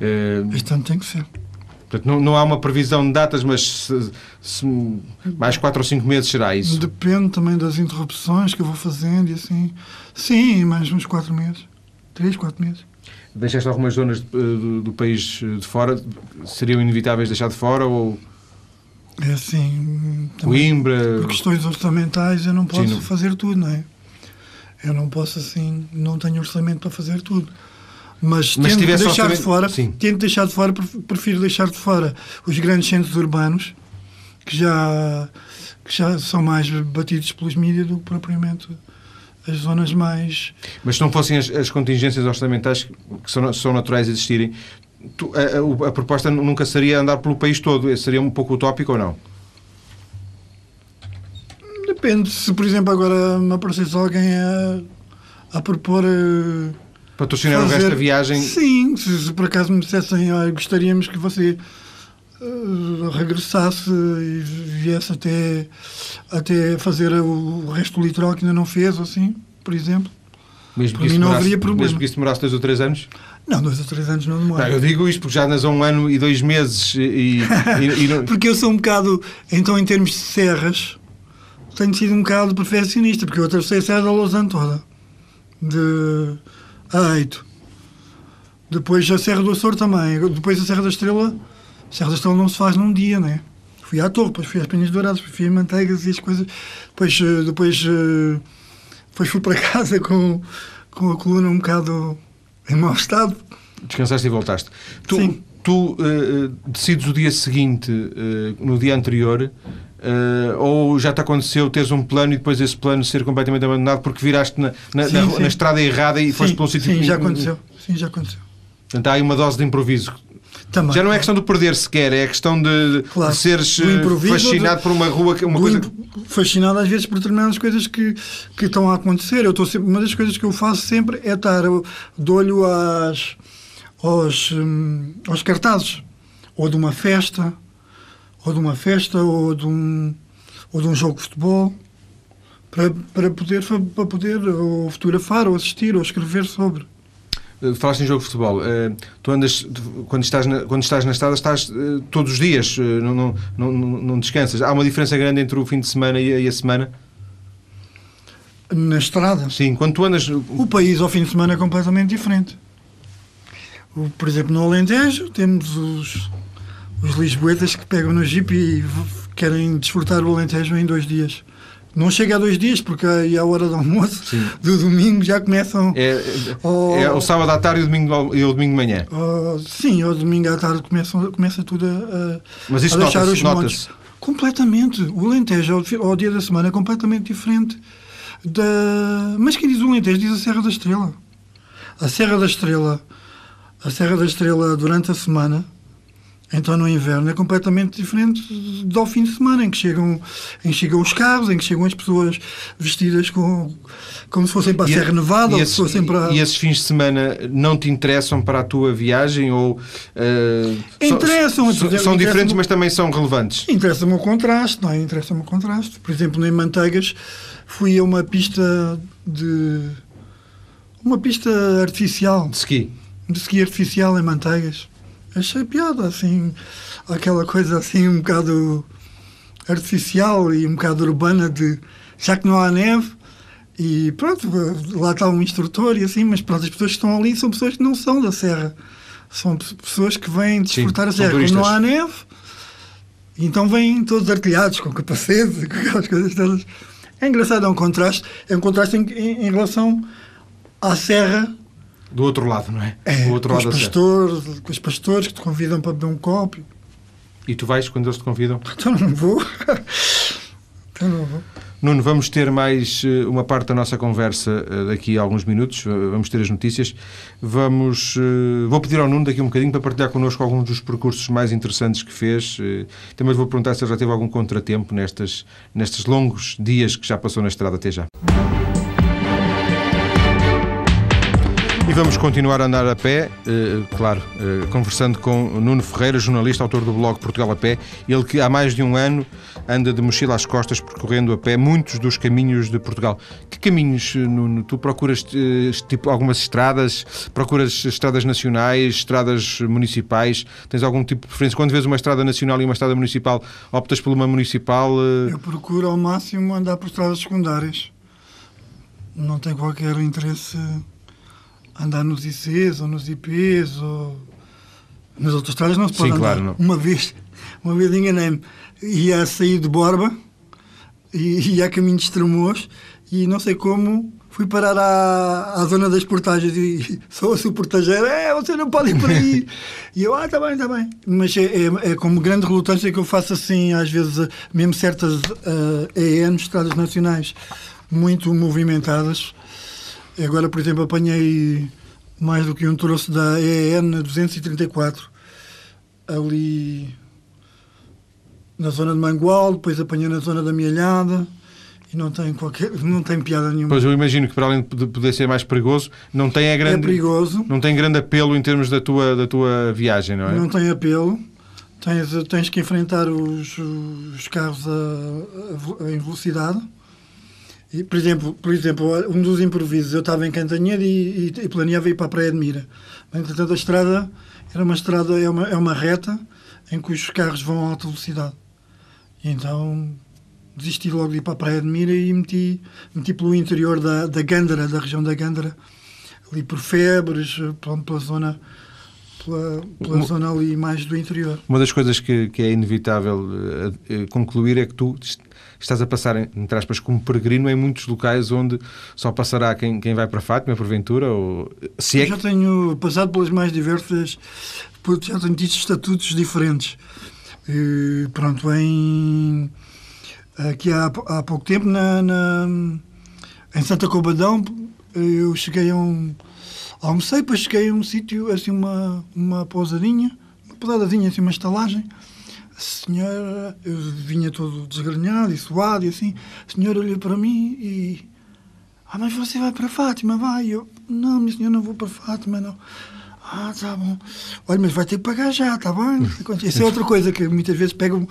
Eh, Este ano tem que ser. portanto, não, não há uma previsão de datas, mas se- se- mais 4 ou 5 meses será isso. Depende também das interrupções que eu vou fazendo e assim. Sim, mais uns quatro meses. Três, quatro meses. Deixaste algumas zonas de- do, do país eh, de fora? Seriam inevitáveis deixar de fora? Ou É assim. também Coimbra? Por questões orçamentais eu não posso Sim, não- fazer tudo, não é? Eu não posso assim, não tenho orçamento para fazer tudo. Mas, Mas tento deixar de orçamento- fora, Sim. tento deixar de fora, pref- prefiro deixar de fora os grandes centros urbanos que já, que já são mais batidos pelos mídias do que propriamente as zonas mais Mas se não fossem as, as contingências orçamentais que são, são naturais de existirem, tu- a, a- a proposta nunca seria andar pelo país todo. Seria um pouco utópico ou não? Depende, se por exemplo agora me aparecesse alguém a, a propor eh, Patrocinar o fazer- resto da viagem. Sim, se, se por acaso me dissessem "Olha, gostaríamos que você eh, regressasse e viesse até, até fazer o resto do litoral que ainda não fez, assim, por exemplo. Mesmo Para mim não haveria problema. Mesmo que isso demorasse dois ou três anos? Não, dois ou três anos não Não, demora. eu digo isto porque já andas há um ano e dois meses e- e- e não- Porque eu sou um bocado, então em termos de serras, tenho sido um bocado perfeccionista, porque eu atravessei a Serra da Lausanne toda, de Aito. Depois a Serra do Açor também. Depois a Serra da Estrela. A Serra da Estrela não se faz num dia, né? Fui à Torre, depois fui às Penhas Douradas, depois fui a Manteigas e as coisas. Depois, eh, depois, eh, depois fui para casa com, com a coluna um bocado em mau estado. descansaste e voltaste. Tu, Sim. tu eh, decides o dia seguinte, eh, no dia anterior, eh, ou já te aconteceu teres um plano e depois esse plano ser completamente abandonado porque viraste na, na, Sim, na- sim. na estrada errada e foste sim, para um sítio sim, já aconteceu. Sim, já aconteceu. Portanto, há aí uma dose de improviso. Também. Já não é questão de perder sequer, é questão de, Claro. de seres eh, fascinado do- por uma rua, uma coisa fascinado às vezes por determinadas coisas que, que estão a acontecer. Eu estou sempre, uma das coisas que eu faço sempre é estar eu, de olho às, aos, hum, aos cartazes, ou de uma festa, ou de uma festa, ou de um, ou de um jogo de futebol, para, para, poder, para poder ou fotografar, ou assistir, ou escrever sobre. Eh, Falaste em jogo de futebol. Eh, tu andas, quando estás na, quando estás na estrada, estás eh, todos os dias, não, não, não, não- descansas. Há uma diferença grande entre o fim de semana e a, e a semana? Na estrada. Sim, quando tu andas. O país ao fim de semana é completamente diferente. Por exemplo, no Alentejo temos os, os lisboetas que pegam no jeep e querem desfrutar o Alentejo em dois dias. Não chega a dois dias, porque aí à hora do almoço Sim. do domingo já começam. É, Oh. é o sábado à tarde e o domingo, ao- e o domingo de manhã. oh, sim, ao domingo à tarde começam, começa tudo a, a, Mas isso a deixar os montes. Completamente. O Alentejo ao, ao dia da semana é completamente diferente. Da... Mas quem diz o Alentejo diz a Serra da Estrela. A Serra da Estrela, a Serra da Estrela durante a semana, então no inverno, é completamente diferente do fim de semana, em que chegam, em que chegam os carros, em que chegam as pessoas vestidas com, como se fossem para a E- Serra Nevada e fossem para. e esses fins de semana não te interessam para a tua viagem? Ou, são- Interessam, são, interessam- são diferentes, mas também são relevantes. Interessa-me o contraste, não é? Interessa-me o contraste. Por exemplo, em Manteigas fui a uma pista de. uma pista artificial De ski. de ski artificial em manteigas. Achei piada, assim, aquela coisa assim um bocado artificial e um bocado urbana de já que não há neve e pronto, lá está um instrutor e assim, mas pronto, as pessoas que estão ali são pessoas que não são da serra. São pessoas que vêm desfrutar a serra. turistas. não há neve, então vêm todos artilhados, com capacete, com aquelas coisas todas. É engraçado, é um contraste, é um contraste em, em- em relação à serra, Do outro lado, não é? é, Do outro com, os lado serra. pastores, com os pastores que te convidam para beber um copo. E tu vais quando eles te convidam? Então não vou. então não vou. Nuno, vamos ter mais eh, uma parte da nossa conversa eh, daqui a alguns minutos. Vamos ter as notícias. Vamos, eh, vou pedir ao Nuno daqui a um bocadinho para partilhar connosco alguns dos percursos mais interessantes que fez. Também vou perguntar se ele já teve algum contratempo nestas, nestes longos dias que já passou na estrada até já. E vamos continuar a andar a pé, eh, claro, eh, conversando com Nuno Ferreira, jornalista, autor do blog Portugal a Pé. Ele que há mais de um ano anda de mochila às costas, percorrendo a pé muitos dos caminhos de Portugal. Que caminhos, eh, Nuno? Tu procuras tipo algumas estradas? Procuras estradas nacionais, estradas municipais? Tens algum tipo de preferência? Quando vês uma estrada nacional e uma estrada municipal, optas por uma municipal? Eu procuro ao máximo andar por estradas secundárias. Não tenho qualquer interesse andar nos ICs ou nos IPs ou nas autostradas não se pode Sim, andar. claro. Uma vez, uma vez enganei-me. Ia a sair de Borba e ia a caminho de Estremoz e não sei como fui parar à, à zona das portagens e só ouço o portageiro, é, você não pode ir por aí. e eu, ah, está bem, está bem. Mas é, é, é com grande relutância que eu faço assim, às vezes, eh, mesmo certas uh, EN, estradas nacionais, muito movimentadas. Agora, por exemplo, apanhei mais do que um troço da EN 234, ali na zona de Mangual, depois apanhei na zona da Mielhada e não tem qualquer, não tem piada nenhuma. Pois eu imagino que para além de poder ser mais perigoso, não tem a é grande, perigoso, não tem grande apelo em termos da tua, da tua viagem, não é? não tem apelo. Tens, tens que enfrentar os, os carros a- a- em velocidade. E, por, exemplo, por exemplo, um dos improvisos, eu estava em Cantanhede e, e- e planeava ir para a Praia de Mira. Entretanto, a estrada era uma estrada, é uma, é uma reta em que os carros vão a alta velocidade. E então desisti logo de ir para a Praia de Mira e meti, meti pelo interior da, da Gândara, da região da Gândara, ali por Febres, pela, pela zona pela, pela Uma- zona ali mais do interior. Uma das coisas que, que é inevitável eh, concluir é que tu estás a passar, entre aspas, como peregrino em muitos locais onde só passará quem, quem vai para Fátima, porventura, ou se é Eu já que... tenho passado pelas mais diversas, já tenho tido estatutos diferentes. E, pronto, em, aqui há, há pouco tempo, na, na- em Santa Cobadão, eu cheguei a um. Almocei, depois cheguei a um sítio, assim, uma, uma pousadinha, uma pousadazinha, assim, uma estalagem. A senhora, eu vinha todo desgrenhado e suado e assim. A senhora olhou para mim e. Ah, mas você vai para Fátima, vai. Eu, não, minha senhora, não vou para Fátima, não. Ah, tá bom. Olha, mas vai ter que pagar já, tá bem? Isso é outra coisa que muitas vezes pegam,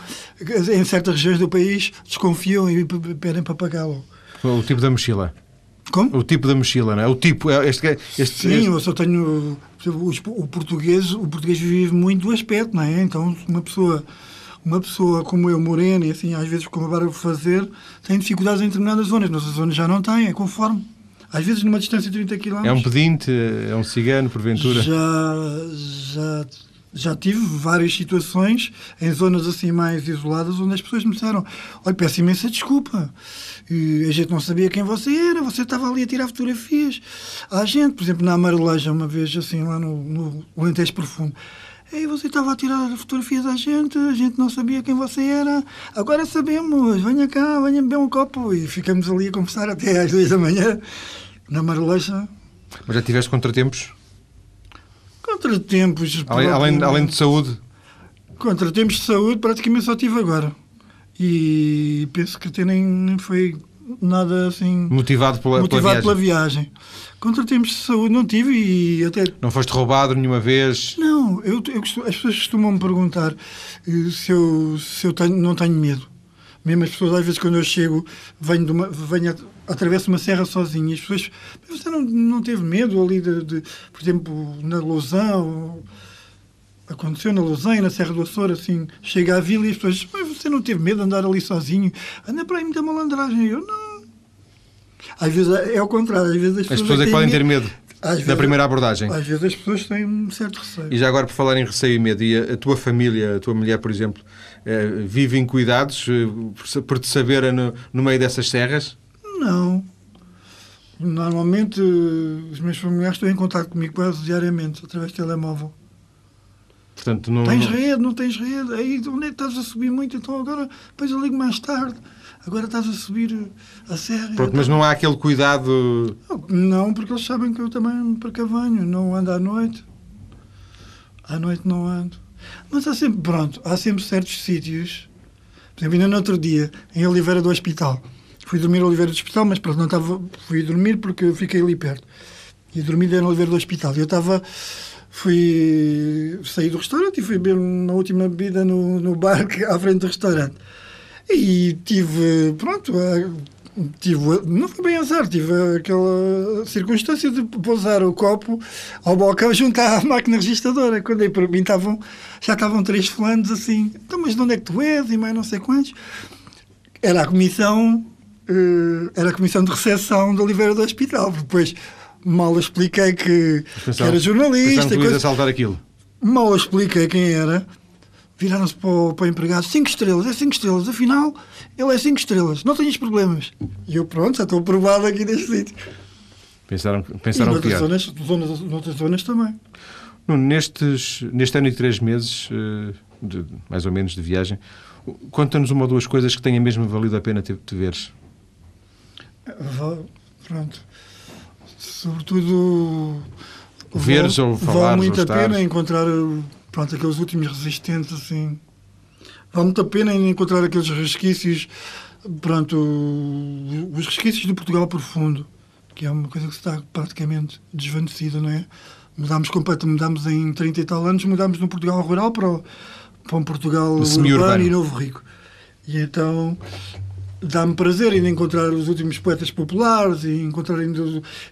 em certas regiões do país, desconfiam e pedem para pagar logo. O tipo da mochila. Como? O tipo da mochila, não é? O tipo, é este, este, Sim, este- eu só tenho. O português, o português vive muito do aspecto, não é? Então, uma pessoa, uma pessoa como eu, morena, e assim, às vezes, como agora vou fazer, tem dificuldades em determinadas zonas. Nossas zonas já não têm, é conforme. Às vezes, numa distância de 30 km. é um pedinte, é um cigano, porventura. Já, já, já tive várias situações em zonas assim mais isoladas onde as pessoas me disseram: Olha, peço imensa desculpa. E a gente não sabia quem você era, você estava ali a tirar fotografias. Há gente, por exemplo, na Amareleja, uma vez assim, lá no, no Alentejo Profundo. Ei, você estava a tirar fotografias à gente, a gente não sabia quem você era. Agora sabemos, venha cá, venha beber um copo. E ficamos ali a conversar até às duas da manhã, na Amareleja. Mas já tiveste contratempos? Contratempos. Além, além, além de saúde? Contratempos de saúde praticamente só tive agora. E penso que até nem foi nada assim Motivado pela, pela motivado viagem? pela viagem. Contratempos de saúde não tive e até. Não foste roubado nenhuma vez? Não, eu, eu costu- as pessoas costumam me perguntar eh, se eu, se eu tenho, não tenho medo. Mesmo as pessoas, às vezes, quando eu chego, venho, de uma, venho atravesso uma serra sozinho e as pessoas. Você não, não teve medo ali, de, de por exemplo, na Lousão? Aconteceu na Lousã na Serra do Açor, assim, chega à vila e as pessoas, mas você não teve medo de andar ali sozinho? Anda para aí muita malandragem. Eu, não. Às vezes é ao contrário, às vezes as pessoas. As pessoas é que podem ter medo. Vezes, da primeira abordagem. Às vezes as pessoas têm um certo receio. E já agora, por falar em receio e medo, e a, a tua família, a tua mulher, por exemplo, eh, vive em cuidados eh, por te saber no, no meio dessas serras? Não. Normalmente os meus familiares estão em contato comigo quase diariamente, através do telemóvel. Portanto, não, tens rede, não tens rede, aí onde é que estás a subir muito? Então agora, depois eu ligo mais tarde. Agora estás a subir a serra. Pronto, mas não há aquele cuidado. Não, porque eles sabem que eu também me precavenho, não ando à noite. À noite não ando. Mas há sempre, pronto, há sempre certos sítios. Por exemplo, ainda no outro dia, em Oliveira do Hospital. Fui dormir em Oliveira do Hospital, mas pronto, não estava. Fui dormir porque fiquei ali perto. E dormi em Oliveira do Hospital. E eu estava fui sair do restaurante e fui beber uma última bebida no, no bar à frente do restaurante. E tive, pronto, tive, não foi bem azar, tive aquela circunstância de pousar o copo ao balcão junto à máquina registradora. Quando aí para mim estavam, já estavam três fulanos assim, então mas de onde é que tu és? E mais não sei quantos. Era a comissão, eh, era a comissão de recepção do Oliveira do Hospital. Depois mal expliquei que, que era jornalista. Que coisa, saltar aquilo. Mal expliquei quem era. Viraram-se para, o, para o empregado, 5 estrelas, é 5 estrelas, afinal, ele é 5 estrelas, não tenhas problemas. E eu, pronto, já estou aprovado aqui neste sítio. Pensaram, pensaram e noutras zonas, zonas, noutras zonas também. nestes, neste ano e três meses, eh, de, mais ou menos, de viagem, conta-nos uma ou duas coisas que tenha mesmo valido a pena te, te veres. Pronto sobretudo veres ou falar vale muito a pena encontrar pronto aqueles últimos resistentes assim. Vale muito a pena encontrar aqueles resquícios pronto os resquícios do Portugal profundo que é uma coisa que está praticamente desvanecida não é? Mudámos completamente mudámos em 30 e tal anos mudámos no Portugal rural para, o, para um Portugal urbano e novo rico. E então dá-me prazer ainda encontrar os últimos poetas populares e encontrar ainda,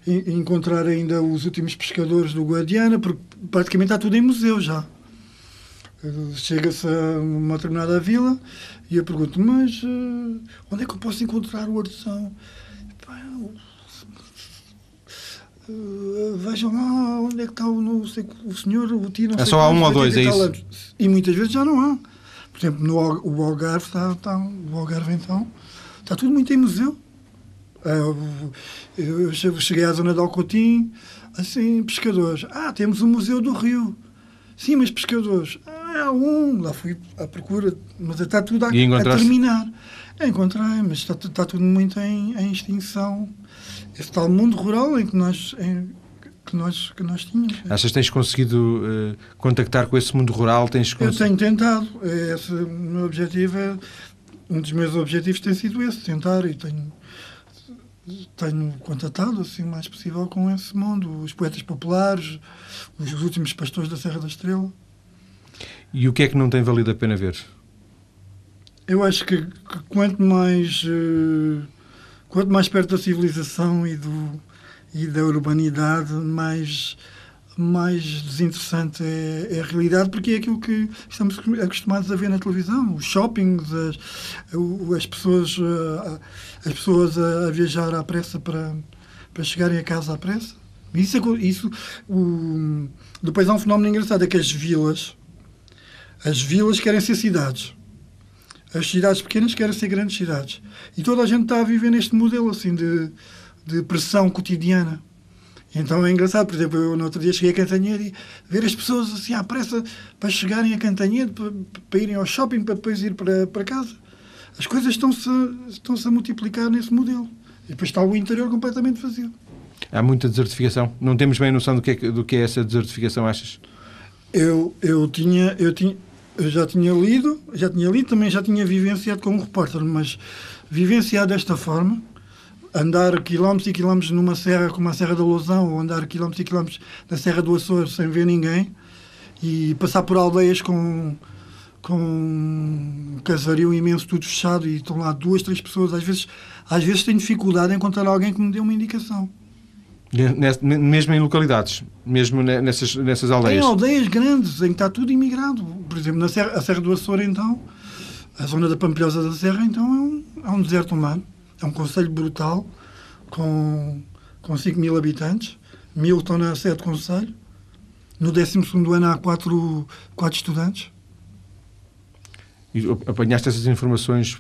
encontrar ainda os últimos pescadores do Guadiana, porque praticamente está tudo em museu já. Chega-se a uma determinada vila e eu pergunto, mas uh, onde é que eu posso encontrar o artesão? Uh, vejam lá onde é que está o, não sei, o senhor, o tio, não É só há um ou dois, é isso? E muitas vezes já não há. Por exemplo, no o Algarve, está, está, o Algarve então, Está tudo muito em museu. É, eu cheguei à zona de Alcotim, assim, pescadores. Ah, temos o Museu do Rio. Sim, mas pescadores. Ah, há um. Lá fui à procura, mas está tudo a, a terminar. Encontrei, mas está, está tudo muito em, em, extinção. Esse tal mundo rural em que nós, em, que nós, que nós tínhamos. Achas que tens conseguido uh, contactar com esse mundo rural? Tens Eu tenho tentado. Esse, o meu objetivo é um dos meus objetivos tem sido esse, tentar e tenho tenho contatado assim o mais possível com esse mundo, os poetas populares, os últimos pastores da Serra da Estrela. E o que é que não tem valido a pena ver? Eu acho que, que quanto mais uh, quanto mais perto da civilização e do e da urbanidade, mais mais desinteressante é, é, a realidade, porque é aquilo que estamos acostumados a ver na televisão, os shoppings, as, as pessoas, eh, as pessoas a, viajar à pressa para, para chegarem a casa à pressa. Isso, é isso o, depois há um fenómeno engraçado, é que as vilas, as vilas querem ser cidades. As cidades pequenas querem ser grandes cidades. E toda a gente está a viver neste modelo assim de, de pressão cotidiana. Então é engraçado, por exemplo, eu no outro dia cheguei a Cantanhede e ver as pessoas assim à pressa para chegarem a Cantanhede, para, para irem ao shopping, para depois ir para, para casa. As coisas estão-se estão -se a multiplicar nesse modelo. E depois está o interior completamente vazio. Há muita desertificação. Não temos bem noção do que é, do que é essa desertificação, achas? Eu, eu, tinha, eu, tinha, eu já tinha lido, já tinha lido, também já tinha vivenciado como repórter, mas vivenciado desta forma, andar quilómetros e quilómetros numa serra como a Serra da Lousão ou andar quilómetros e quilómetros na Serra do Açor sem ver ninguém e passar por aldeias com, com um casario imenso, tudo fechado, e estão lá duas, três pessoas. Às vezes, às vezes tenho dificuldade em encontrar alguém que me dê uma indicação. Mesmo em localidades, mesmo nessas, nessas aldeias? Em aldeias grandes, em que está tudo imigrado. Por exemplo, na Serra, a Serra do Açor, então, a zona da Pampilhosa da Serra, então, é um, é um deserto humano. É um conselho brutal, com, com 5 mil habitantes. Mil estão na sede do conselho. No 12 ano há quatro, quatro estudantes. E apanhaste essas informações?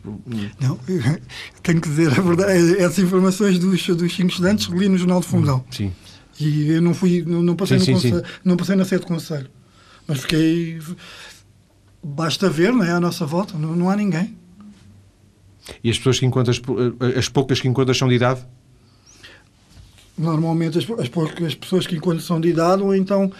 Não, tenho que dizer a verdade. Essas informações dos, dos cinco estudantes li no Jornal de Fundão. Sim. E eu não fui, não, não passei, sim, no sim, conselho, sim. não passei na sede do Conselho. Mas fiquei. Basta ver, não é? À nossa volta, não, não há ninguém. E as pessoas que encontras, as poucas que encontras são de idade? Normalmente as, as poucas pessoas que encontras são de idade ou então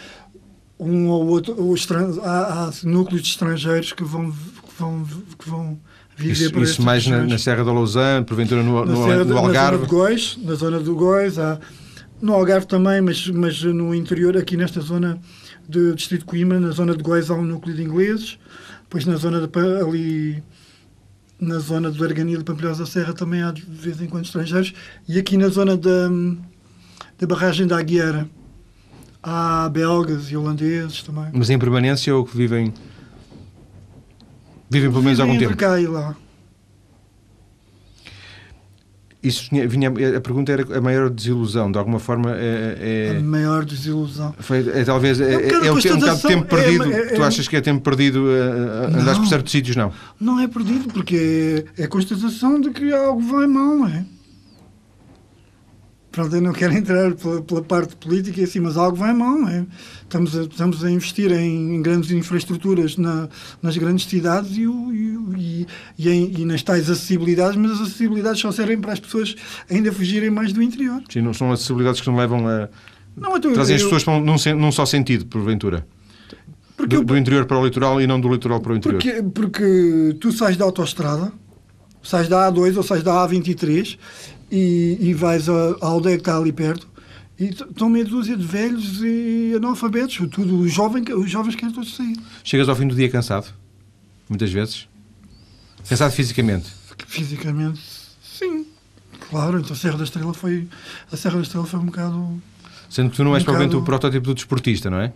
um ou outro. Ou há, há núcleos de estrangeiros que vão vão, que vão viver isso, Isso mais na, na, Serra da Lausanne, porventura no, no, Serra, no Algarve? Na zona de Góis, na zona do Góis, há, no Algarve também, mas, mas no interior, aqui nesta zona do Distrito de Coimbra, na zona de Góis há um núcleo de ingleses, depois na zona de, ali na zona do Arganil e Pampilhosa Serra também há de vez em quando estrangeiros, e aqui na zona da, da barragem da Aguiera há belgas e holandeses também. Mas em permanência ou que vivem Vivem pelo menos algum tempo. cá e lá. Isso vinha, a pergunta era a maior desilusão, de alguma forma é, é a maior desilusão. Foi, é, talvez é, é, é um, bocado de tempo perdido. É, é, tu achas que é tempo perdido a, a andares por certos sítios? Não. Não é perdido, porque é, é constatação de que algo vai mal, não é? Pronto, eu não quero entrar pela, pela, parte política, assim, mas algo vai mal, não é? Estamos a, estamos a investir em, em grandes infraestruturas na, nas grandes cidades e, e, e, em, e, nas tais acessibilidades, mas as acessibilidades só servem para as pessoas ainda fugirem mais do interior. Sim, não são acessibilidades que não levam a. Não, então, Trazem eu, as pessoas para num, num só sentido, porventura. Do, eu, do, interior para o litoral e não do litoral para o interior. Porque, porque tu sais da autoestrada, sais da A2 ou sais da A23 e, e vais à, aldeia que está ali perto e estão meia dúzia de velhos e analfabetos, tudo, os jovens, os jovens querem todos sair. Chegas ao fim do dia cansado? Muitas vezes? Cansado fisicamente? Fisicamente, sim. Claro, então a Serra da Estrela foi, a Serra da Estrela foi um bocado... Sendo que tu não és um provavelmente bocado... o protótipo do desportista, não é?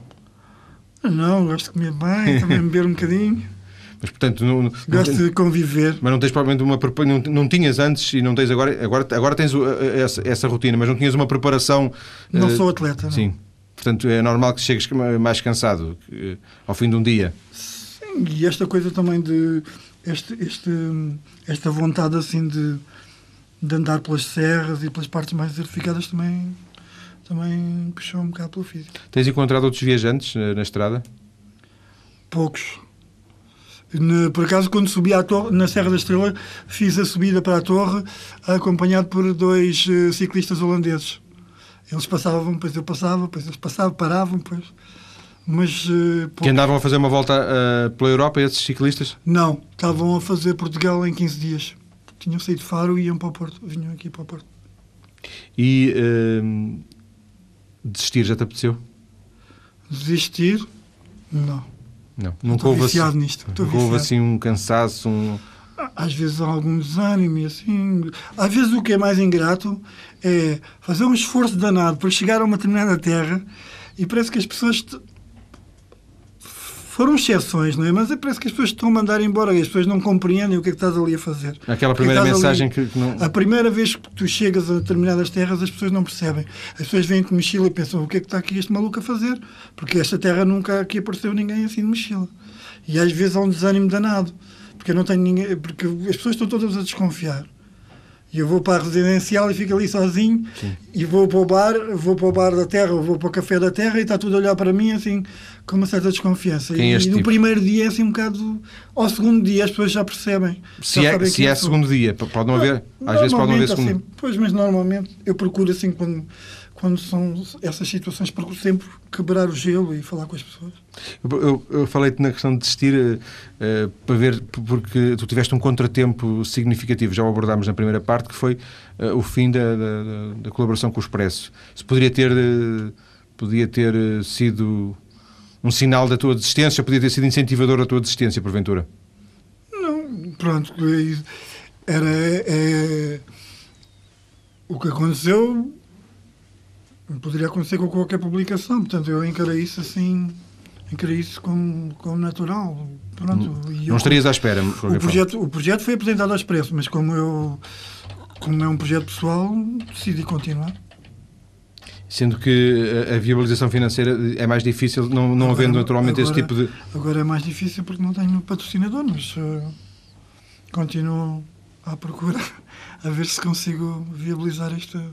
Não, gosto de comer bem, também beber um bocadinho. Mas, portanto, não, Gosto de conviver. Mas não tens provavelmente uma não, não tinhas antes e não tens agora, agora, agora tens essa, essa rotina, mas não tinhas uma preparação. Não uh, sou atleta. Não. Sim. Portanto, é normal que chegues mais cansado uh, ao fim de um dia. Sim, e esta coisa também de. Este, este, esta vontade assim de, de andar pelas serras e pelas partes mais desertificadas também, também puxou um bocado pelo físico. Tens encontrado outros viajantes na, na estrada? Poucos por acaso, quando subi à torre, na Serra da Estrela, fiz a subida para a torre acompanhado por dois uh, ciclistas holandeses. Eles passavam, depois eu passava, depois eles passavam, paravam, depois. Mas, uh, que andavam a fazer uma volta uh, pela Europa, esses ciclistas? Não, estavam a fazer Portugal em 15 dias. Tinham saído de Faro e iam para o Porto, vinham aqui para o Porto. E desistir já te apeteceu? Desistir? Não. Não, nunca houve, assim, nisto. nunca houve assim um cansaço, um... Às vezes há algum desânimo assim... Às vezes o que é mais ingrato é fazer um esforço danado para chegar a uma determinada terra e parece que as pessoas foram exceções, não é? Mas parece que as pessoas estão a mandar embora e as pessoas não compreendem o que é que estás ali a fazer. Aquela primeira que mensagem ali... que não... A primeira vez que tu chegas a determinadas terras, as pessoas não percebem. As pessoas vêm de mochila e pensam o que é que está aqui este maluco a fazer? Porque esta terra nunca aqui apareceu ninguém assim de mochila. E às vezes há um desânimo danado. Porque não tenho ninguém... Porque as pessoas estão todas a desconfiar. E eu vou para a residencial e fico ali sozinho Sim. e vou para o bar, vou para o bar da terra, vou para o café da terra e está tudo a olhar para mim assim com uma certa desconfiança. Quem é e, no tipo? primeiro dia é assim um bocado. Ao segundo dia as pessoas já percebem. Se já é, se é segundo dia, pode não haver. Às vezes pode não haver segundo. Assim, pois, mas normalmente eu procuro assim quando quando são essas situações, procuro sempre quebrar o gelo e falar com as pessoas. Eu, eu, eu falei-te na questão de desistir uh, para ver, porque tu tiveste um contratempo significativo, já o abordámos na primeira parte, que foi uh, o fim da, da, da, colaboração com o Expresso. Se poderia ter, uh, poderia ter sido um sinal da tua desistência? Podia ter sido incentivador da tua desistência, porventura? Não, pronto. Era. É, o que aconteceu poderia acontecer com qualquer publicação. Portanto, eu encarei isso assim. Encarei isso como, como natural. Pronto, não, não estarias à espera? O projeto, o projeto foi apresentado ao expresso, mas como eu. Como é um projeto pessoal, decidi continuar. Sendo que a, viabilização financeira é mais difícil, não, não agora, havendo naturalmente agora, esse tipo de. Agora é mais difícil porque não tenho patrocinador, mas uh, continuo à procura a ver se consigo viabilizar esta,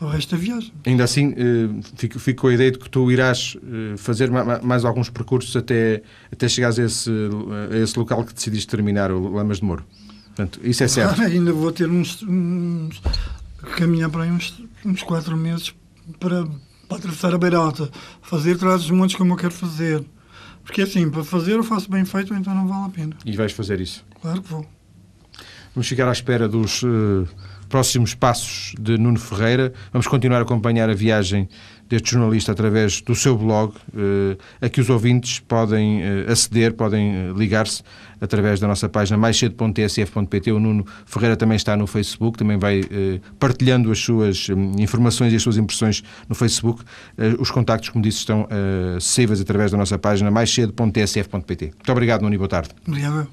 o resto da viagem. Ainda assim, uh, fico, fico com a ideia de que tu irás uh, fazer ma mais alguns percursos até, até chegares a esse, a esse local que decidiste terminar, o Lamas de Moro. Portanto, isso é certo. Claro, ainda vou ter uns, uns caminhar para aí uns, uns quatro meses para, para atravessar a beira alta, fazer trás dos montes como eu quero fazer. Porque assim, para fazer eu faço bem feito, então não vale a pena. E vais fazer isso? Claro que vou. Vamos ficar à espera dos uh, próximos passos de Nuno Ferreira. Vamos continuar a acompanhar a viagem deste jornalista através do seu blog, uh, a que os ouvintes podem uh, aceder, podem ligar-se através da nossa página maiscedo.tsf.pt. O Nuno Ferreira também está no Facebook, também vai partilhando as suas um, informações e as suas impressões no Facebook. os contactos, como disse, estão acessíveis através da nossa página maiscedo.tsf.pt. Muito obrigado, Nuno, e boa tarde. Obrigado.